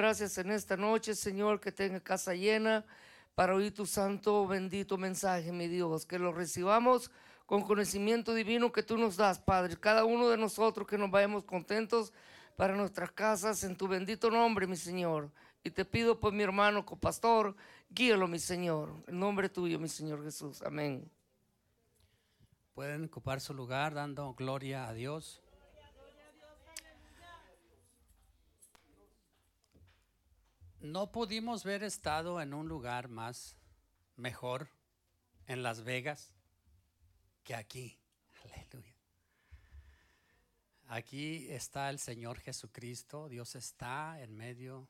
Gracias en esta noche, Señor, que tenga casa llena para oír tu santo, bendito mensaje, mi Dios. Que lo recibamos con conocimiento divino que tú nos das, Padre. Cada uno de nosotros que nos vayamos contentos para nuestras casas en tu bendito nombre, mi Señor. Y te pido por mi hermano copastor, guíalo, mi Señor. En nombre tuyo, mi Señor Jesús. Amén. Pueden ocupar su lugar dando gloria a Dios. No pudimos haber estado en un lugar más mejor en Las Vegas que aquí. Aleluya. Aquí está el Señor Jesucristo. Dios está en medio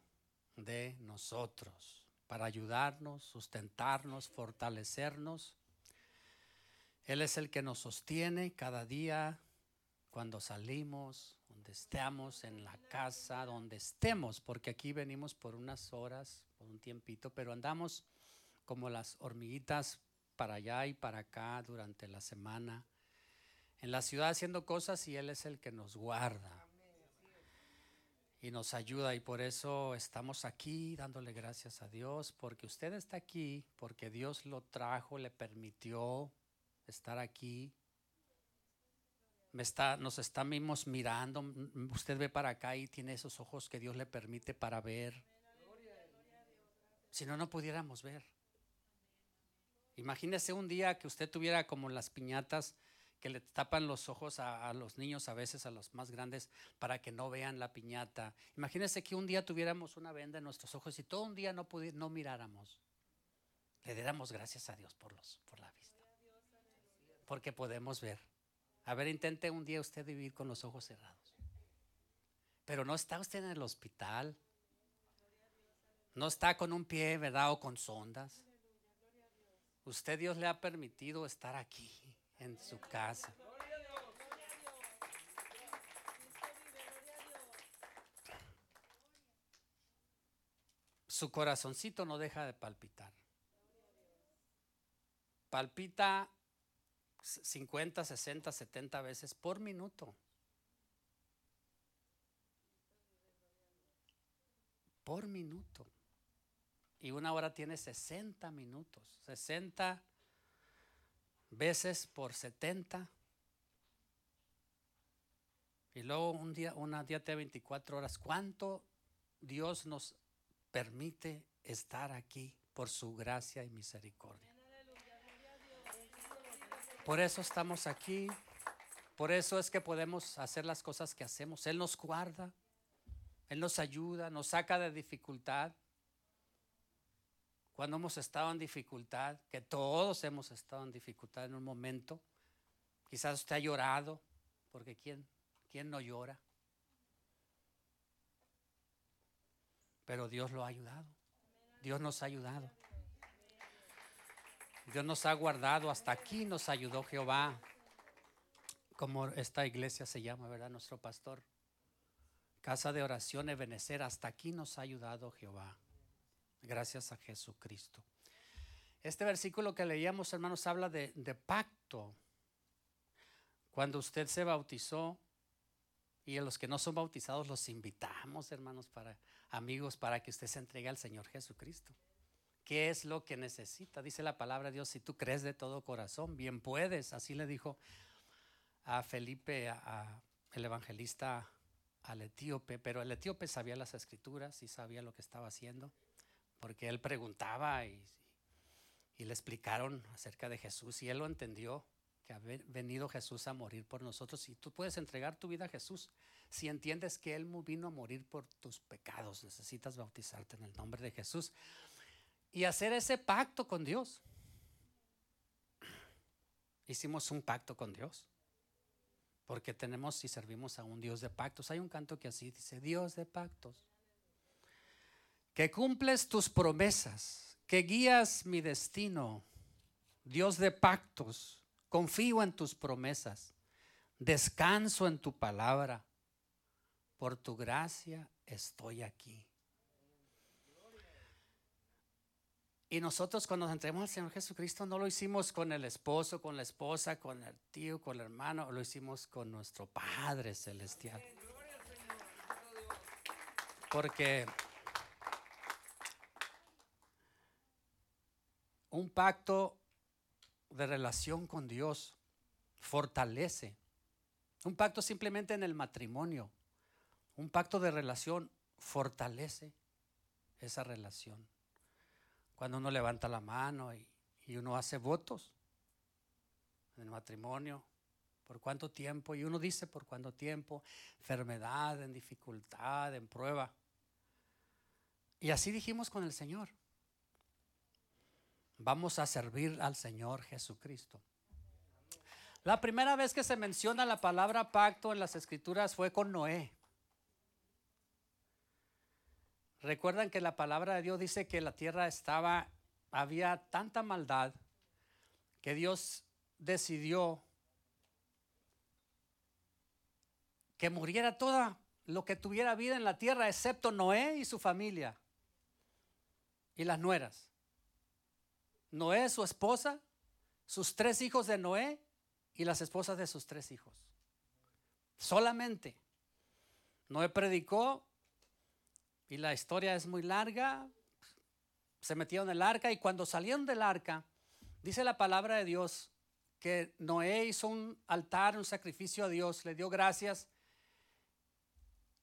de nosotros para ayudarnos, sustentarnos, fortalecernos. Él es el que nos sostiene cada día cuando salimos, donde estemos en la casa, donde estemos, porque aquí venimos por unas horas, por un tiempito, pero andamos como las hormiguitas para allá y para acá durante la semana, en la ciudad haciendo cosas y Él es el que nos guarda y nos ayuda y por eso estamos aquí dándole gracias a Dios, porque usted está aquí, porque Dios lo trajo, le permitió estar aquí me está, nos estamos mirando. Usted ve para acá y tiene esos ojos que Dios le permite para ver. Si no, no pudiéramos ver. Imagínese un día que usted tuviera como las piñatas que le tapan los ojos a, los niños, a veces a los más grandes, para que no vean la piñata. Imagínese que un día tuviéramos una venda en nuestros ojos y todo un día no, no miráramos. Le diéramos gracias a Dios por, los, por la vista. Porque podemos ver. A ver, intente un día usted vivir con los ojos cerrados. Pero no está usted en el hospital. No está con un pie, ¿verdad? O con sondas. Usted Dios le ha permitido estar aquí, en su casa. Su corazoncito no deja de palpitar. Palpita 50, 60, 70 veces por minuto. Por minuto. Y una hora tiene 60 minutos. 60 veces por 70. Y luego un día, una día de 24 horas. ¿Cuánto Dios nos permite estar aquí por su gracia y misericordia? Por eso estamos aquí. Por eso es que podemos hacer las cosas que hacemos. Él nos guarda. Él nos ayuda, nos saca de dificultad. Cuando hemos estado en dificultad, que todos hemos estado en dificultad en un momento, quizás usted ha llorado, porque ¿quién, quién no llora? Pero Dios lo ha ayudado. Dios nos ha ayudado. Dios nos ha guardado, hasta aquí nos ayudó Jehová, como esta iglesia se llama, ¿verdad? Nuestro pastor. Casa de oración Ebenecer, hasta aquí nos ha ayudado Jehová. Gracias a Jesucristo. Este versículo que leíamos, hermanos, habla de, de pacto. Cuando usted se bautizó, y a los que no son bautizados los invitamos, hermanos, para amigos, para que usted se entregue al Señor Jesucristo. ¿Qué es lo que necesita? Dice la palabra de Dios, si tú crees de todo corazón, bien puedes. Así le dijo a Felipe, a, el evangelista, al etíope, pero el etíope sabía las escrituras y sabía lo que estaba haciendo, porque él preguntaba y, le explicaron acerca de Jesús y él lo entendió, que ha venido Jesús a morir por nosotros y tú puedes entregar tu vida a Jesús. Si entiendes que Él vino a morir por tus pecados, necesitas bautizarte en el nombre de Jesús y hacer ese pacto con Dios. Hicimos un pacto con Dios. Porque tenemos y servimos a un Dios de pactos. Hay un canto que así dice, Dios de pactos. Que cumples tus promesas, que guías mi destino. Dios de pactos, confío en tus promesas. Descanso en tu palabra. Por tu gracia estoy aquí. Y nosotros cuando nos entremos al Señor Jesucristo no lo hicimos con el esposo, con la esposa, con el tío, con el hermano, lo hicimos con nuestro Padre Celestial. Porque un pacto de relación con Dios fortalece. Un pacto simplemente en el matrimonio. Un pacto de relación fortalece esa relación. Cuando uno levanta la mano y, uno hace votos en el matrimonio, por cuánto tiempo, y uno dice por cuánto tiempo, enfermedad, en dificultad, en prueba. Y así dijimos con el Señor. Vamos a servir al Señor Jesucristo. La primera vez que se menciona la palabra pacto en las escrituras fue con Noé. Recuerdan que la palabra de Dios dice que la tierra estaba, había tanta maldad que Dios decidió que muriera toda lo que tuviera vida en la tierra, excepto Noé y su familia y las nueras. Noé, su esposa, sus tres hijos de Noé y las esposas de sus tres hijos. Solamente. Noé predicó y la historia es muy larga. Se metieron en el arca y cuando salieron del arca, dice la palabra de Dios que Noé hizo un altar, un sacrificio a Dios, le dio gracias.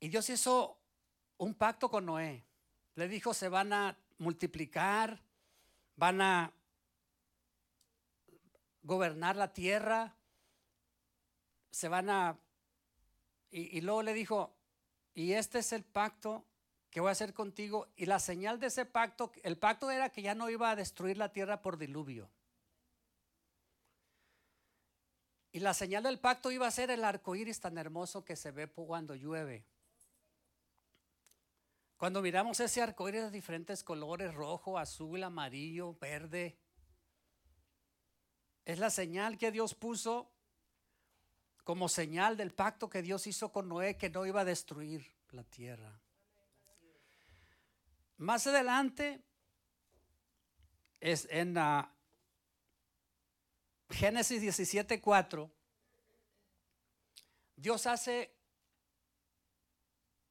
Y Dios hizo un pacto con Noé. Le dijo, se van a multiplicar, van a gobernar la tierra, se van a... Y, luego le dijo, y este es el pacto que voy a hacer contigo. Y la señal de ese pacto, el pacto era que ya no iba a destruir la tierra por diluvio. Y la señal del pacto iba a ser el arco iris tan hermoso que se ve cuando llueve. Cuando miramos ese arco iris de diferentes colores, rojo, azul, amarillo, verde, es la señal que Dios puso como señal del pacto que Dios hizo con Noé que no iba a destruir la tierra. Más adelante es en la Génesis 17:4 Dios hace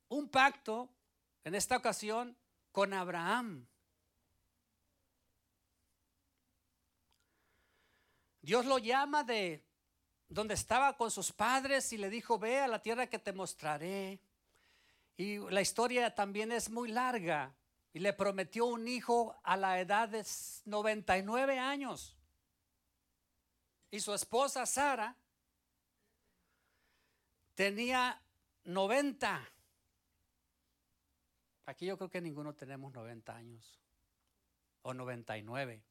un pacto en esta ocasión con Abraham. Dios lo llama de donde estaba con sus padres y le dijo, ve a la tierra que te mostraré. Y la historia también es muy larga. Y le prometió un hijo a la edad de 99 años. Y su esposa Sara tenía 90. Aquí yo creo que ninguno tenemos 90 años o 99.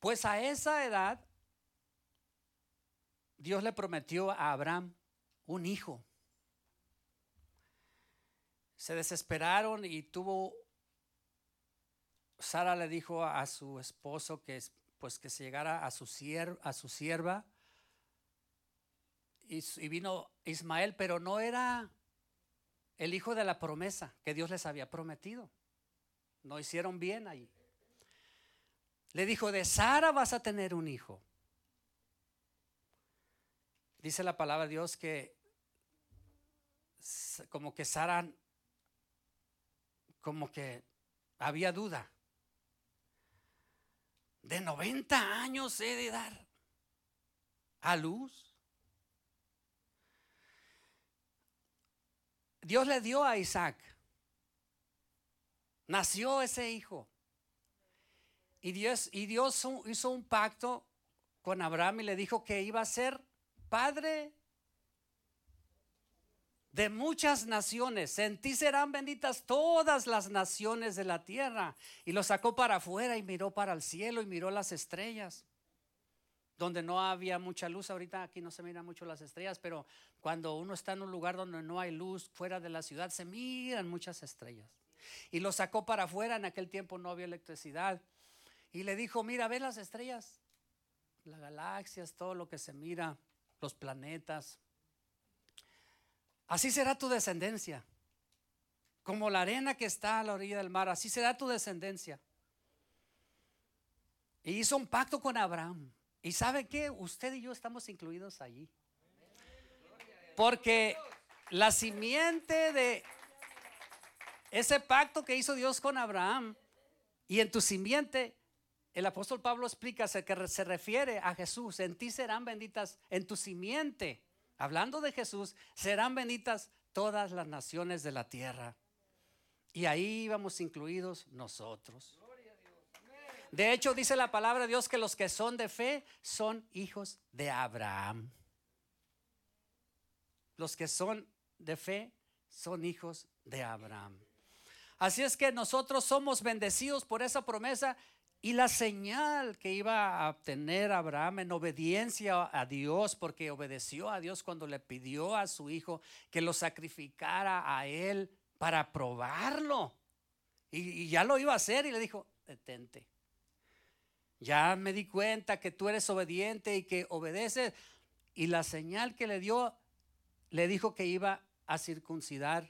Pues a esa edad, Dios le prometió a Abraham un hijo. Se desesperaron y tuvo, Sara le dijo a su esposo que pues que se llegara a su, a su sierva y, y vino Ismael, pero no era el hijo de la promesa que Dios les había prometido. No hicieron bien ahí. Le dijo, de Sara vas a tener un hijo. Dice la palabra de Dios que como que Sara, como que había duda. De 90 años he de dar a luz. Dios le dio a Isaac. Nació ese hijo. Y Dios, y Dios hizo un pacto con Abraham y le dijo que iba a ser padre de muchas naciones. En ti serán benditas todas las naciones de la tierra. Y lo sacó para afuera y miró para el cielo y miró las estrellas. Donde no había mucha luz, ahorita aquí no se miran mucho las estrellas, pero cuando uno está en un lugar donde no hay luz, fuera de la ciudad, se miran muchas estrellas. Y lo sacó para afuera, en aquel tiempo no había electricidad y le dijo, mira, ve las estrellas, las galaxias, todo lo que se mira, los planetas. Así será tu descendencia. Como la arena que está a la orilla del mar, así será tu descendencia. Y hizo un pacto con Abraham. ¿Y sabe qué? Usted y yo estamos incluidos allí. Porque la simiente de ese pacto que hizo Dios con Abraham y en tu simiente el apóstol Pablo explica que se refiere a Jesús, en ti serán benditas, en tu simiente, hablando de Jesús, serán benditas todas las naciones de la tierra. Y ahí vamos incluidos nosotros. De hecho, dice la palabra de Dios que los que son de fe son hijos de Abraham. Los que son de fe son hijos de Abraham. Así es que nosotros somos bendecidos por esa promesa y la señal que iba a obtener Abraham en obediencia a Dios, porque obedeció a Dios cuando le pidió a su hijo que lo sacrificara a él para probarlo. Y, ya lo iba a hacer y le dijo, detente. Ya me di cuenta que tú eres obediente y que obedeces. Y la señal que le dio, le dijo que iba a circuncidar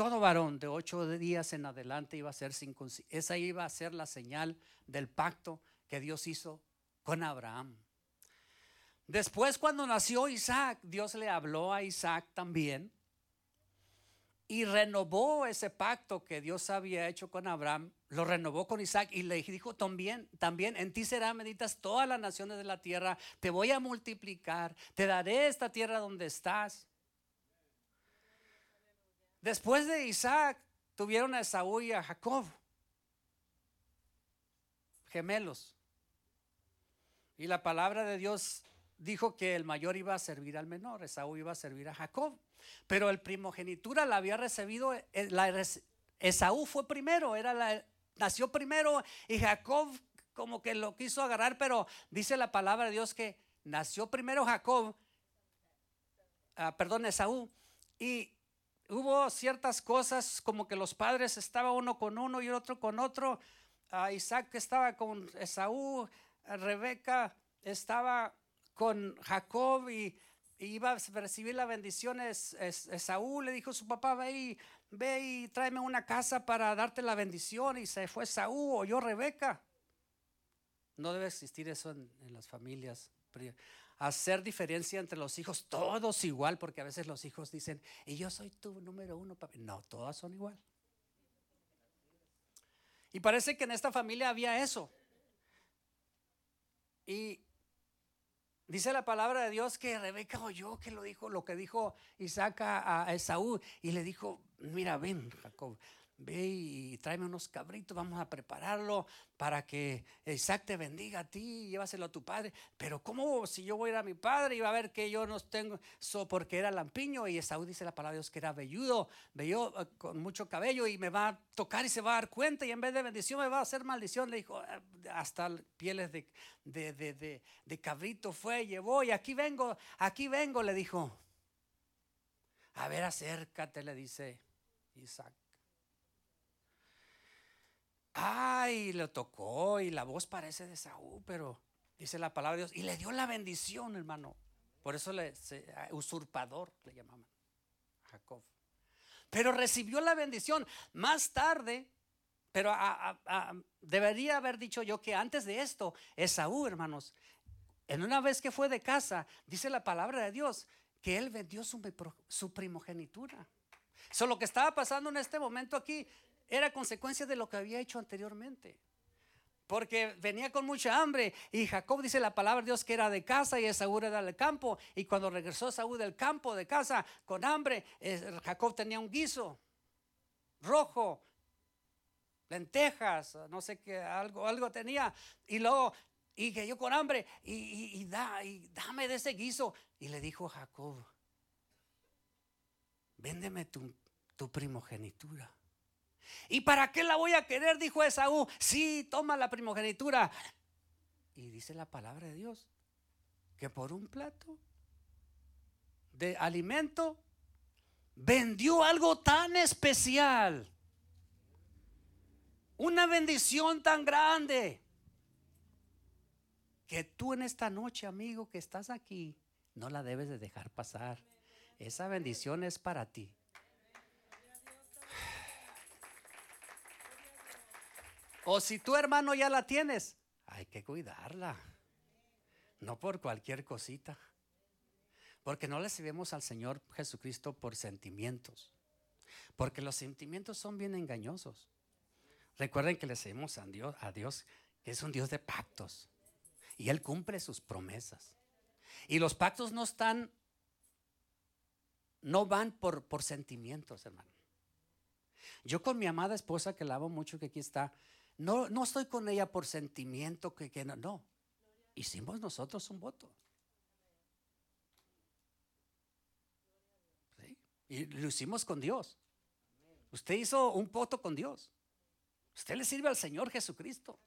todo varón de ocho días en adelante iba a ser circuncidado. Esa iba a ser la señal del pacto que Dios hizo con Abraham. Después cuando nació Isaac, Dios le habló a Isaac también y renovó ese pacto que Dios había hecho con Abraham, lo renovó con Isaac y le dijo también, también en ti serán benditas todas las naciones de la tierra, te voy a multiplicar, te daré esta tierra donde estás. Después de Isaac tuvieron a Esaú y a Jacob, gemelos. Y la palabra de Dios dijo que el mayor iba a servir al menor, Esaú iba a servir a Jacob. Pero el primogenitura la había recibido, eh, Esaú fue primero, era la, nació primero y Jacob como que lo quiso agarrar, pero dice la palabra de Dios que nació primero Jacob, ah, perdón, Esaú, y hubo ciertas cosas como que los padres estaban uno con uno y otro con otro. Ah, Isaac estaba con Esaú, Rebeca estaba con Jacob y, iba a recibir la bendición. Esaú le dijo a su papá, ve y, ve y tráeme una casa para darte la bendición. Y se fue Esaú, o yo Rebeca. No debe existir eso en las familias hacer diferencia entre los hijos, todos igual, porque a veces los hijos dicen, y yo soy tu número uno, papi. No, todas son igual. Y parece que en esta familia había eso. Y dice la palabra de Dios que Rebeca oyó que lo dijo, lo que dijo Isaac a, a Esaú, y le dijo, mira, ven, Jacob, ve y tráeme unos cabritos, vamos a prepararlo para que Isaac te bendiga a ti, llévaselo a tu padre. Pero ¿cómo si yo voy a ir a mi padre y va a ver que yo no tengo, eso porque era lampiño y Esaú dice la palabra de Dios que era velludo, velludo eh, con mucho cabello y me va a tocar y se va a dar cuenta y en vez de bendición me va a hacer maldición. Le dijo, ah, hasta pieles de, de, de, de cabrito fue, llevó y aquí vengo, aquí vengo, le dijo. A ver, acércate, le dice Isaac. Ay, le tocó y la voz parece de Saúl, pero dice la palabra de Dios. Y le dio la bendición, hermano. Por eso le usurpador le llamaban Jacob. Pero recibió la bendición más tarde. Pero debería haber dicho yo que antes de esto, Esaú, hermanos, en una vez que fue de casa, dice la palabra de Dios que él vendió su, su primogenitura. Eso lo que estaba pasando en este momento aquí era consecuencia de lo que había hecho anteriormente. Porque venía con mucha hambre y Jacob dice la palabra de Dios que era de casa y Esaú era del campo. Y cuando regresó Saúl del campo, de casa, con hambre, Jacob tenía un guiso rojo, lentejas, no sé qué, algo, algo tenía. Y luego, y que yo con hambre, y, da, y dame de ese guiso. Y le dijo Jacob, véndeme tu primogenitura. ¿Y para qué la voy a querer? Dijo Esaú. Sí, toma la primogenitura. Y dice la palabra de Dios que por un plato de alimento vendió algo tan especial. Una bendición tan grande. Que tú en esta noche, amigo, que estás aquí, no la debes de dejar pasar. Esa bendición es para ti. O si tu hermano ya la tienes, hay que cuidarla. No por cualquier cosita. Porque no le servimos al Señor Jesucristo por sentimientos. Porque los sentimientos son bien engañosos. Recuerden que le servimos a Dios, a Dios que es un Dios de pactos. Y Él cumple sus promesas. Y los pactos no están, no van por, por sentimientos, hermano. Yo con mi amada esposa, que la amo mucho, que aquí está, no, no estoy con ella por sentimiento, que, que no. Hicimos nosotros un voto. Y lo hicimos con Dios. Usted hizo un voto con Dios. Usted le sirve al Señor Jesucristo.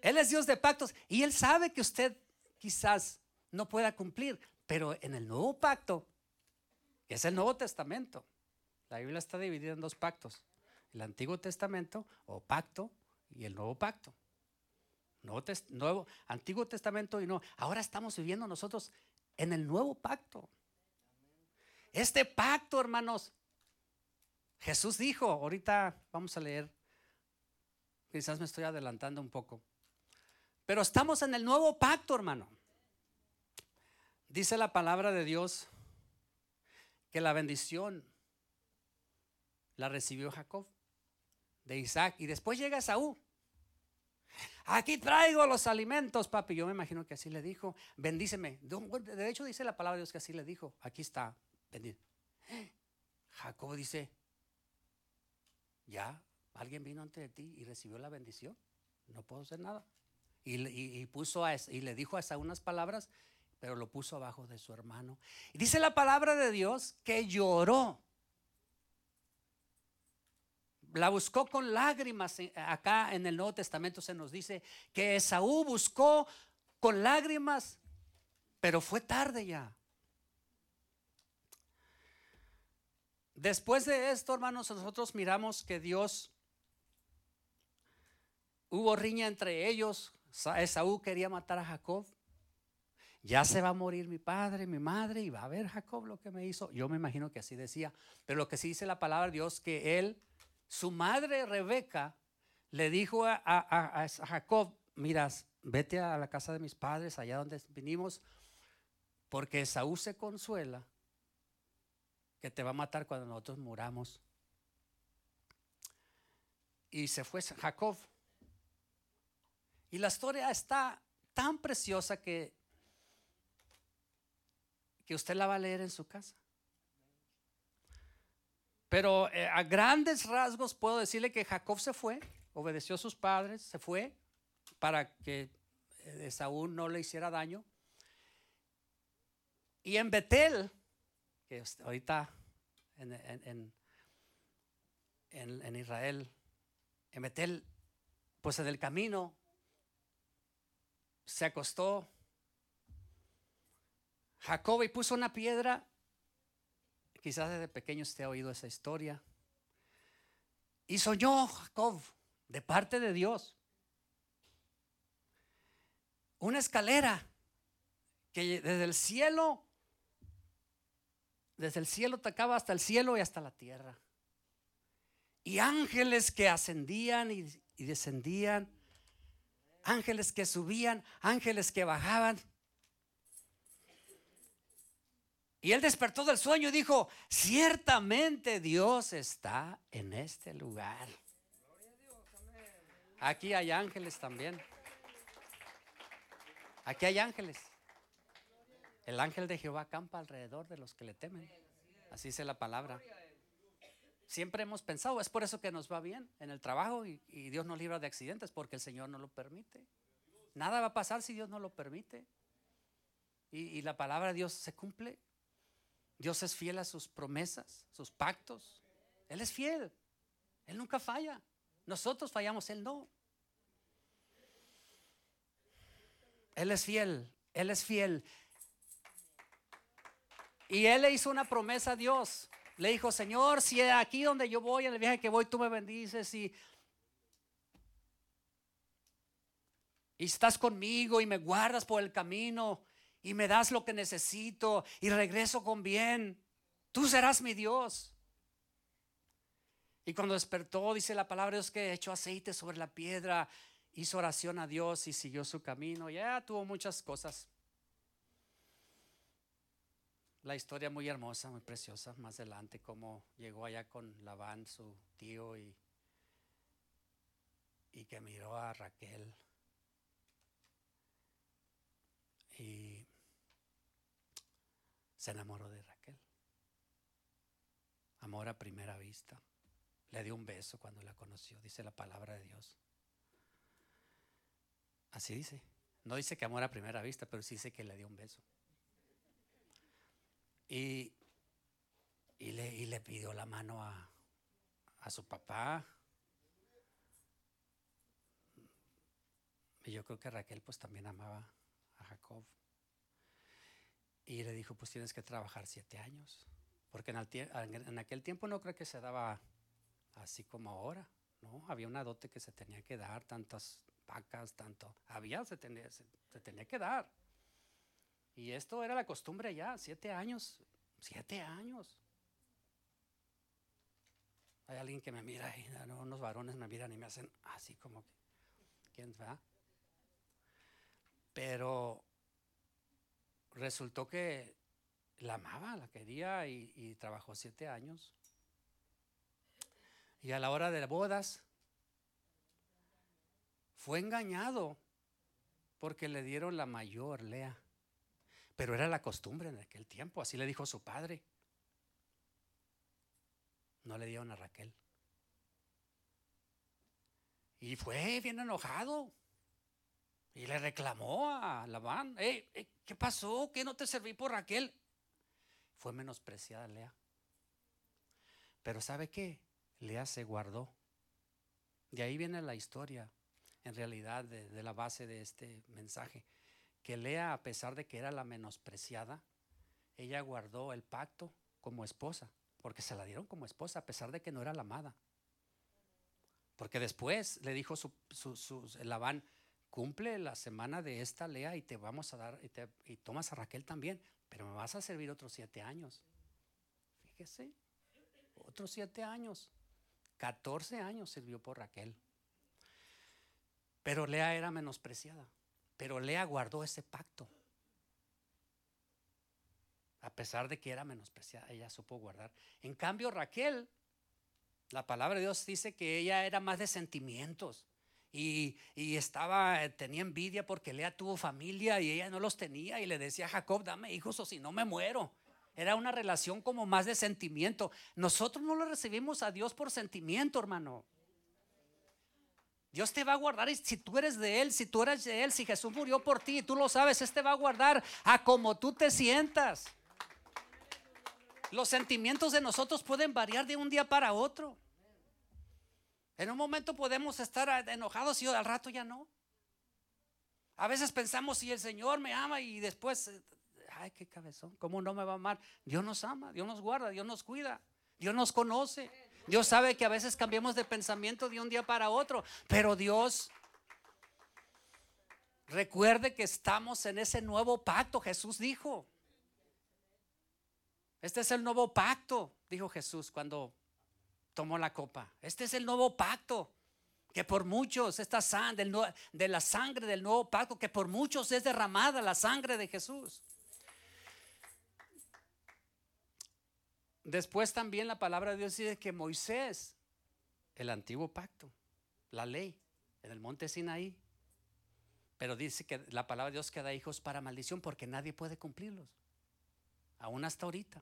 Él es Dios de pactos y Él sabe que usted quizás no pueda cumplir, pero en el nuevo pacto, que es el Nuevo Testamento, la Biblia está dividida en dos pactos, el Antiguo Testamento o pacto y el Nuevo Pacto. Nuevo, Antiguo Testamento y no. Ahora estamos viviendo nosotros en el Nuevo Pacto. Este pacto, hermanos, Jesús dijo, ahorita vamos a leer, quizás me estoy adelantando un poco. Pero estamos en el nuevo pacto, hermano. Dice la palabra de Dios que la bendición la recibió Jacob de Isaac y después llega Saúl. Aquí traigo los alimentos, papi. Yo me imagino que así le dijo. Bendíceme. De hecho, dice la palabra de Dios que así le dijo. Aquí está. Jacob dice: Ya, alguien vino ante ti y recibió la bendición. No puedo hacer nada. Y, puso a, y le dijo hasta unas palabras, pero lo puso abajo de su hermano. Y dice la palabra de Dios que lloró. La buscó con lágrimas. Acá en el Nuevo Testamento se nos dice que Esaú buscó con lágrimas, pero fue tarde ya. Después de esto, hermanos, nosotros miramos que Dios hubo riña entre ellos, Esaú quería matar a Jacob. Ya se va a morir mi padre, mi madre, y va a ver Jacob lo que me hizo. Yo me imagino que así decía. Pero lo que sí dice la palabra de Dios, que él, su madre Rebeca, le dijo a, Jacob, miras, vete a la casa de mis padres, allá donde vinimos, porque Esaú se consuela que te va a matar cuando nosotros muramos. Y se fue Jacob. Y la historia está tan preciosa que, que usted la va a leer en su casa. Pero eh, a grandes rasgos puedo decirle que Jacob se fue, obedeció a sus padres, se fue para que eh, Saúl no le hiciera daño. Y en Betel, que ahorita en, en, en, en Israel, en Betel, pues en el camino se acostó Jacob y puso una piedra. Quizás desde pequeño usted ha oído esa historia. Y soñó Jacob de parte de Dios. Una escalera que desde el cielo, desde el cielo tocaba hasta el cielo y hasta la tierra. Y ángeles que ascendían y, y descendían ángeles que subían, ángeles que bajaban. Y él despertó del sueño y dijo, ciertamente Dios está en este lugar. Aquí hay ángeles también. Aquí hay ángeles. El ángel de Jehová campa alrededor de los que le temen. Así dice la palabra siempre hemos pensado, es por eso que nos va bien en el trabajo y, Dios nos libra de accidentes, porque el Señor no lo permite. Nada va a pasar si Dios no lo permite. Y, y, la palabra de Dios se cumple. Dios es fiel a sus promesas, sus pactos. Él es fiel. Él nunca falla. Nosotros fallamos, Él no. Él es fiel. Él es fiel. Y Él le hizo una promesa a Dios. Le dijo, Señor, si aquí donde yo voy, en el viaje que voy, tú me bendices y, y estás conmigo y me guardas por el camino y me das lo que necesito y regreso con bien, tú serás mi Dios. Y cuando despertó, dice la palabra de Dios que echó aceite sobre la piedra, hizo oración a Dios y siguió su camino. Ya tuvo muchas cosas la historia muy hermosa, muy preciosa, más adelante, cómo llegó allá con Labán, su tío, y, y que miró a Raquel y se enamoró de Raquel. Amor a primera vista. Le dio un beso cuando la conoció, dice la palabra de Dios. Así dice. No dice que amor a primera vista, pero sí dice que le dio un beso. Y, y, le, le, pidió la mano a, a su papá. Y yo creo que Raquel pues también amaba a Jacob. Y le dijo, pues tienes que trabajar siete años. Porque en, aquel tiempo no creo que se daba así como ahora. ¿no? Había una dote que se tenía que dar, tantas vacas, tanto. Había, se tenía, se, tenía que dar. Y esto era la costumbre ya, siete años. Siete años. Hay alguien que me mira y unos varones me miran y me hacen así como que, ¿quién va? Pero resultó que la amaba, la quería y, trabajó siete años. Y a la hora de bodas fue engañado porque le dieron la mayor, Lea. Pero era la costumbre en aquel tiempo, así le dijo su padre. No le dieron a Raquel. Y fue bien enojado. Y le reclamó a Labán, ¿qué pasó? ¿Qué no te serví por Raquel? Fue menospreciada Lea. Pero ¿sabe qué? Lea se guardó. De ahí viene la historia, en realidad, de, la base de este mensaje. Que Lea, a pesar de que era la menospreciada, ella guardó el pacto como esposa, porque se la dieron como esposa, a pesar de que no era la amada. Porque después le dijo su, su, Labán, cumple la semana de esta Lea y te vamos a dar, y, tomas a Raquel también, pero me vas a servir otros siete años. Fíjese, otros siete años. 14 años sirvió por Raquel. Pero Lea era menospreciada. Pero Lea guardó ese pacto. A pesar de que era menospreciada, ella supo guardar. En cambio, Raquel, la palabra de Dios dice que ella era más de sentimientos. Y, estaba, eh, tenía envidia porque Lea tuvo familia y ella no los tenía y le decía a Jacob, dame hijos o si no me muero. Era una relación como más de sentimiento. Nosotros no lo recibimos a Dios por sentimiento, hermano. Dios te va a guardar y si tú eres de Él, si tú eres de Él, si Jesús murió por ti tú lo sabes, Este va a guardar a como tú te sientas. Los sentimientos de nosotros pueden variar de un día para otro. En un momento podemos estar enojados y al rato ya no. A veces pensamos si el Señor me ama y después, eh, ay, qué cabezón, ¿cómo no me va a amar? Dios nos ama, Dios nos guarda, Dios nos cuida, Dios nos conoce. Dios sabe que a veces cambiamos de pensamiento de un día para otro, pero Dios recuerde que estamos en ese nuevo pacto, Jesús dijo. Este es el nuevo pacto, dijo Jesús cuando tomó la copa. Este es el nuevo pacto. Que por muchos, esta sangre, de la sangre del nuevo pacto, que por muchos es derramada la sangre de Jesús. Después también la palabra de Dios dice que Moisés, el antiguo pacto, la ley, en el monte Sinaí, pero dice que la palabra de Dios queda hijos para maldición porque nadie puede cumplirlos, aún hasta ahorita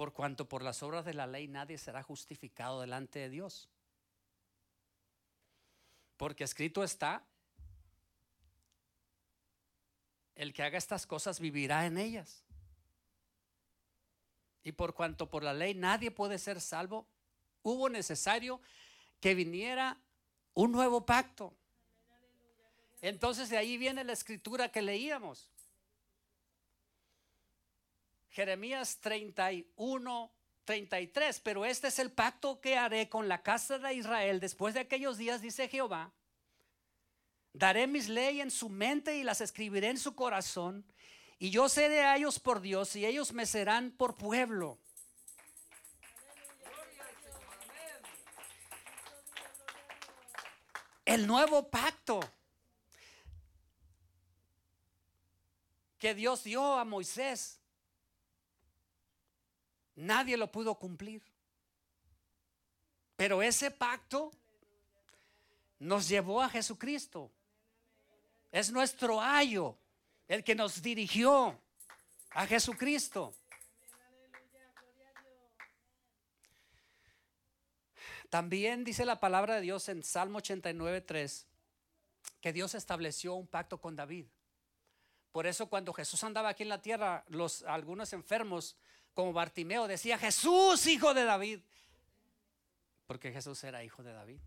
por cuanto por las obras de la ley nadie será justificado delante de Dios. Porque escrito está, el que haga estas cosas vivirá en ellas. Y por cuanto por la ley nadie puede ser salvo, hubo necesario que viniera un nuevo pacto. Entonces de ahí viene la escritura que leíamos. Jeremías 31, 33. Pero este es el pacto que haré con la casa de Israel después de aquellos días, dice Jehová. Daré mis leyes en su mente y las escribiré en su corazón. Y yo seré a ellos por Dios y ellos me serán por pueblo. El nuevo pacto que Dios dio a Moisés Nadie lo pudo cumplir. Pero ese pacto nos llevó a Jesucristo. Es nuestro ayo el que nos dirigió a Jesucristo. También dice la palabra de Dios en Salmo 89, 3, que Dios estableció un pacto con David. Por eso cuando Jesús andaba aquí en la tierra, los algunos enfermos como Bartimeo decía, "Jesús, hijo de David", porque Jesús era hijo de David.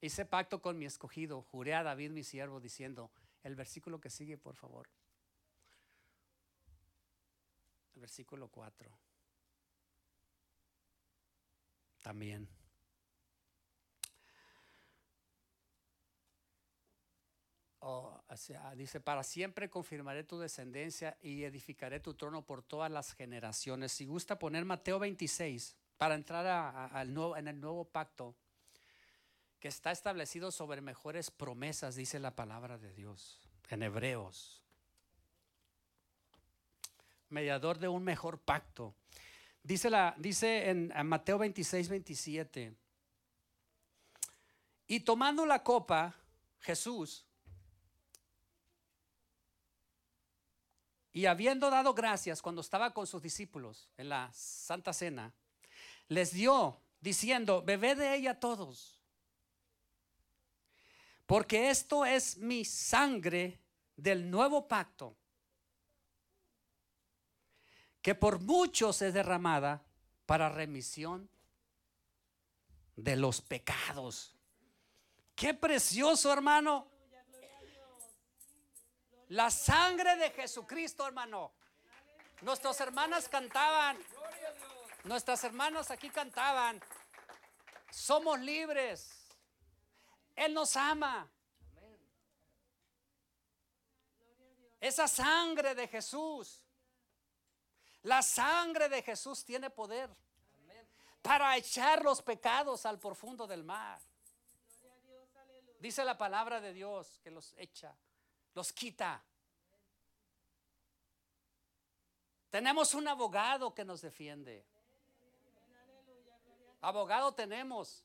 Hice pacto con mi escogido, juré a David mi siervo diciendo, el versículo que sigue, por favor. El versículo 4. También. Dice, para siempre confirmaré tu descendencia y edificaré tu trono por todas las generaciones. Si gusta poner Mateo 26 para entrar al nuevo, en el nuevo pacto que está establecido sobre mejores promesas, dice la palabra de Dios en Hebreos. Mediador de un mejor pacto. Dice, la, dice en Mateo 26, 27. Y tomando la copa, Jesús, Y habiendo dado gracias cuando estaba con sus discípulos en la Santa Cena, les dio diciendo, bebed de ella todos, porque esto es mi sangre del nuevo pacto, que por muchos es derramada para remisión de los pecados. Qué precioso, hermano. La sangre de Jesucristo, hermano. Nuestras hermanas cantaban. Nuestras hermanas aquí cantaban. Somos libres. Él nos ama. Esa sangre de Jesús. La sangre de Jesús tiene poder para echar los pecados al profundo del mar. Dice la palabra de Dios que los echa los quita. Tenemos un abogado que nos defiende. Abogado tenemos.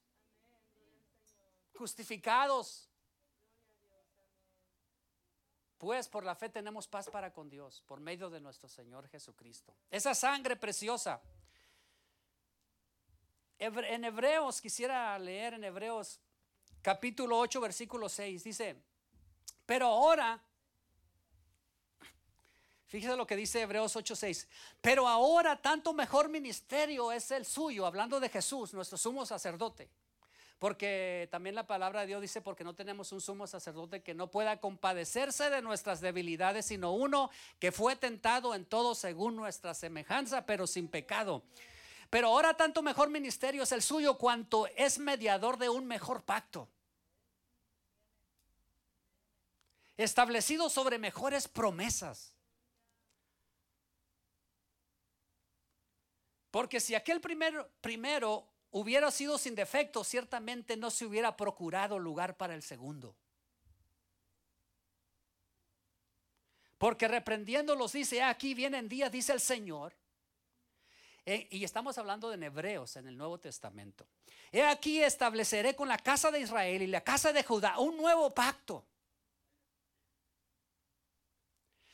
Justificados. Pues por la fe tenemos paz para con Dios, por medio de nuestro Señor Jesucristo. Esa sangre preciosa. En Hebreos, quisiera leer en Hebreos capítulo 8, versículo 6, dice, pero ahora, fíjese lo que dice Hebreos 8:6. Pero ahora tanto mejor ministerio es el suyo, hablando de Jesús, nuestro sumo sacerdote. Porque también la palabra de Dios dice, porque no tenemos un sumo sacerdote que no pueda compadecerse de nuestras debilidades, sino uno que fue tentado en todo según nuestra semejanza, pero sin pecado. Pero ahora tanto mejor ministerio es el suyo cuanto es mediador de un mejor pacto establecido sobre mejores promesas. Porque si aquel primero, hubiera sido sin defecto, ciertamente no se hubiera procurado lugar para el segundo. Porque reprendiéndolos dice, aquí vienen días, dice el Señor. Eh, y estamos hablando de hebreos en el Nuevo Testamento. He aquí estableceré con la casa de Israel y la casa de Judá un nuevo pacto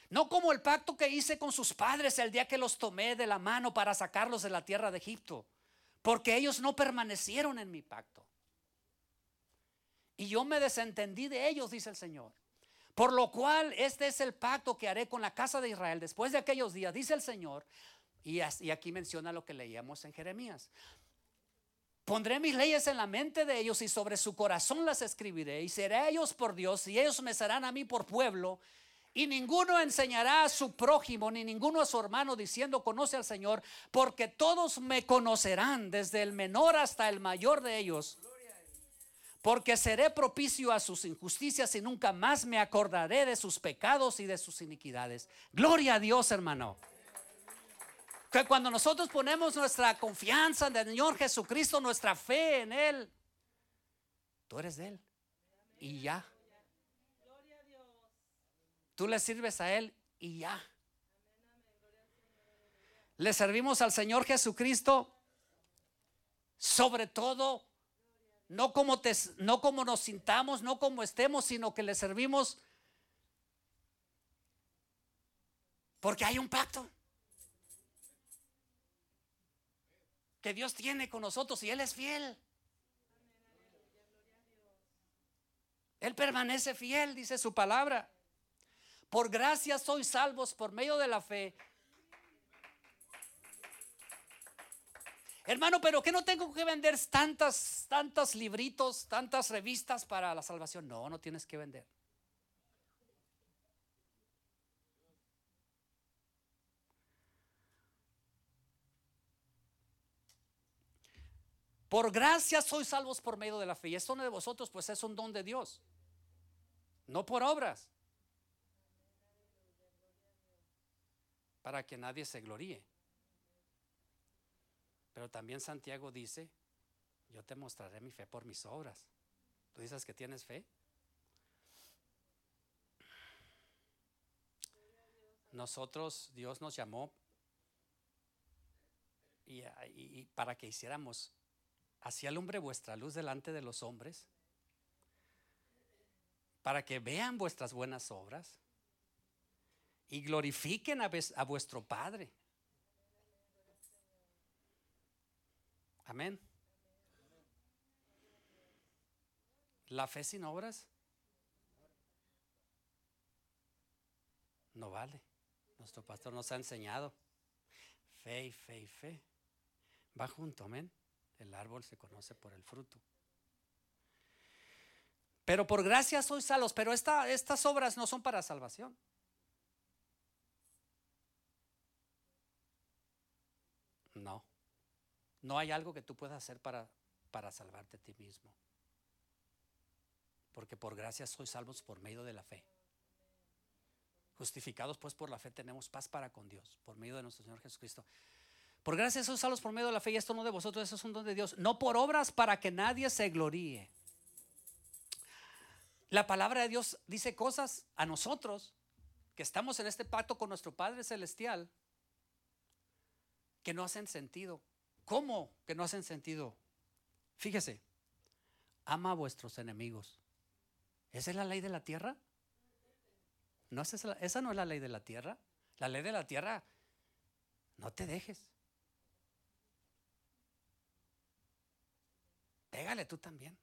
No como el pacto que hice con sus padres el día que los tomé de la mano para sacarlos de la tierra de Egipto, porque ellos no permanecieron en mi pacto. Y yo me desentendí de ellos, dice el Señor. Por lo cual este es el pacto que haré con la casa de Israel después de aquellos días, dice el Señor. Y, aquí menciona lo que leíamos en Jeremías. Pondré mis leyes en la mente de ellos y sobre su corazón las escribiré y seré ellos por Dios y ellos me serán a mí por pueblo y ninguno enseñará a su prójimo, ni ninguno a su hermano diciendo, conoce al Señor, porque todos me conocerán, desde el menor hasta el mayor de ellos. Porque seré propicio a sus injusticias y nunca más me acordaré de sus pecados y de sus iniquidades. Gloria a Dios, hermano. Que cuando nosotros ponemos nuestra confianza en el Señor Jesucristo, nuestra fe en Él, tú eres de Él. Y ya. Tú le sirves a Él y ya. Le servimos al Señor Jesucristo Sobre todo, no como, te, no como nos sintamos, no como estemos, sino que le servimos porque hay un pacto que Dios tiene con nosotros y Él es fiel. Él permanece fiel, dice su palabra. Por gracia sois salvos por medio de la fe. Hermano, pero que no tengo que vender tantas, tantos libritos, tantas revistas para la salvación. No, no tienes que vender. Por gracia sois salvos por medio de la fe. Y esto de vosotros, pues es un don de Dios. No por obras. Para que nadie se gloríe. Pero también Santiago dice, yo te mostraré mi fe por mis obras. ¿Tú dices que tienes fe? Nosotros, Dios nos llamó y, para que hiciéramos así alumbre vuestra luz delante de los hombres, para que vean vuestras buenas obras y glorifiquen a, a vuestro Padre. Amén. La fe sin obras no vale. Nuestro pastor nos ha enseñado. Fe y fe y fe. Va junto, amén. El árbol se conoce por el fruto. Pero por gracia sois salvos, pero estas obras no son para salvación. No. No hay algo que tú puedas hacer para, para salvarte a ti mismo. Porque por gracia sois salvos por medio de la fe. Justificados pues por la fe tenemos paz para con Dios, por medio de nuestro Señor Jesucristo. Por gracia sois salvos por medio de la fe y esto no de vosotros, eso es un don de Dios. No por obras para que nadie se gloríe. La palabra de Dios dice cosas a nosotros que estamos en este pacto con nuestro Padre Celestial que no hacen sentido. ¿Cómo que no hacen sentido? Fíjese, ama a vuestros enemigos. ¿Esa es la ley de la tierra? ¿No esa, esa no es la ley de la tierra. La ley de la tierra, no te dejes. Pégale tú también.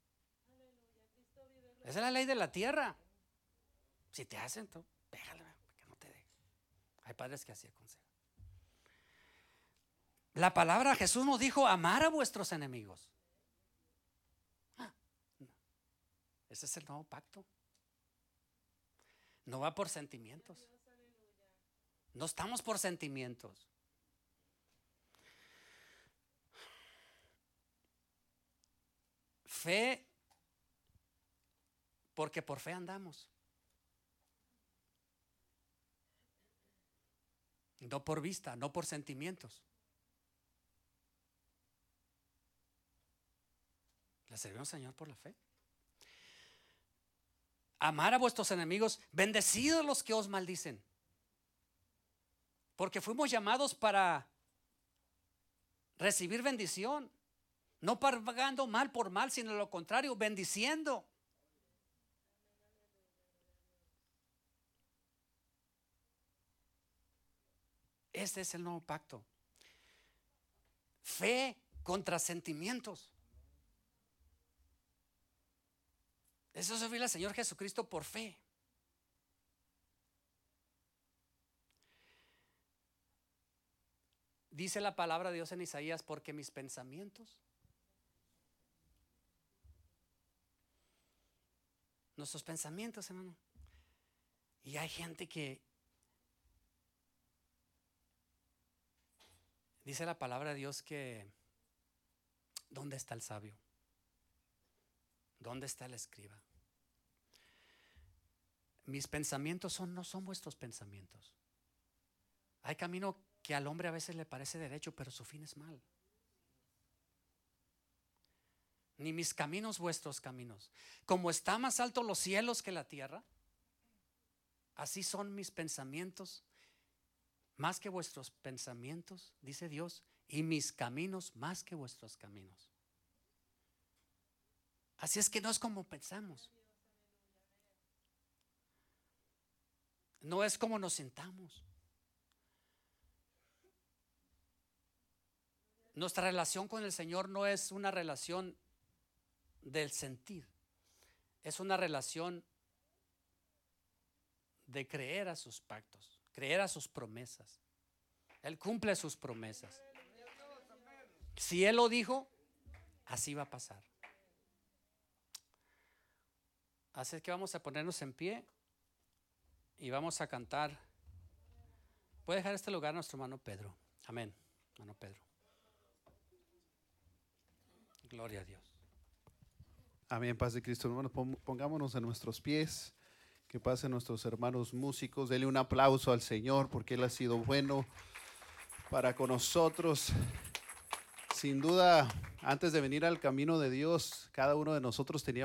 Esa es la ley de la tierra. Si te hacen, tú, pégale, que no te dejes. Hay padres que así aconsejan. La palabra Jesús nos dijo amar a vuestros enemigos. Ah, Ese es el nuevo pacto. No va por sentimientos. No estamos por sentimientos. Fe, porque por fe andamos. No por vista, no por sentimientos. Le servimos Señor por la fe. Amar a vuestros enemigos, bendecidos los que os maldicen. Porque fuimos llamados para recibir bendición. No pagando mal por mal, sino lo contrario, bendiciendo. Este es el nuevo pacto. Fe contra sentimientos. Eso se al Señor Jesucristo por fe. Dice la palabra de Dios en Isaías, porque mis pensamientos nuestros pensamientos, hermano. Y hay gente que dice la palabra de Dios que ¿dónde está el sabio? ¿Dónde está el escriba? Mis pensamientos son no son vuestros pensamientos. Hay camino que al hombre a veces le parece derecho, pero su fin es mal ni mis caminos vuestros caminos. Como está más alto los cielos que la tierra, así son mis pensamientos, más que vuestros pensamientos, dice Dios, y mis caminos más que vuestros caminos. Así es que no es como pensamos. No es como nos sentamos. Nuestra relación con el Señor no es una relación del sentir. Es una relación de creer a sus pactos, creer a sus promesas. Él cumple sus promesas. Si Él lo dijo, así va a pasar. Así es que vamos a ponernos en pie y vamos a cantar. Puede dejar este lugar nuestro hermano Pedro. Amén, hermano Pedro. Gloria a Dios. Amén, paz de Cristo. Hermanos, pon- pongámonos en nuestros pies. Que pasen nuestros hermanos músicos. Dele un aplauso al Señor porque Él ha sido bueno para con nosotros. Sin duda, antes de venir al camino de Dios, cada uno de nosotros tenía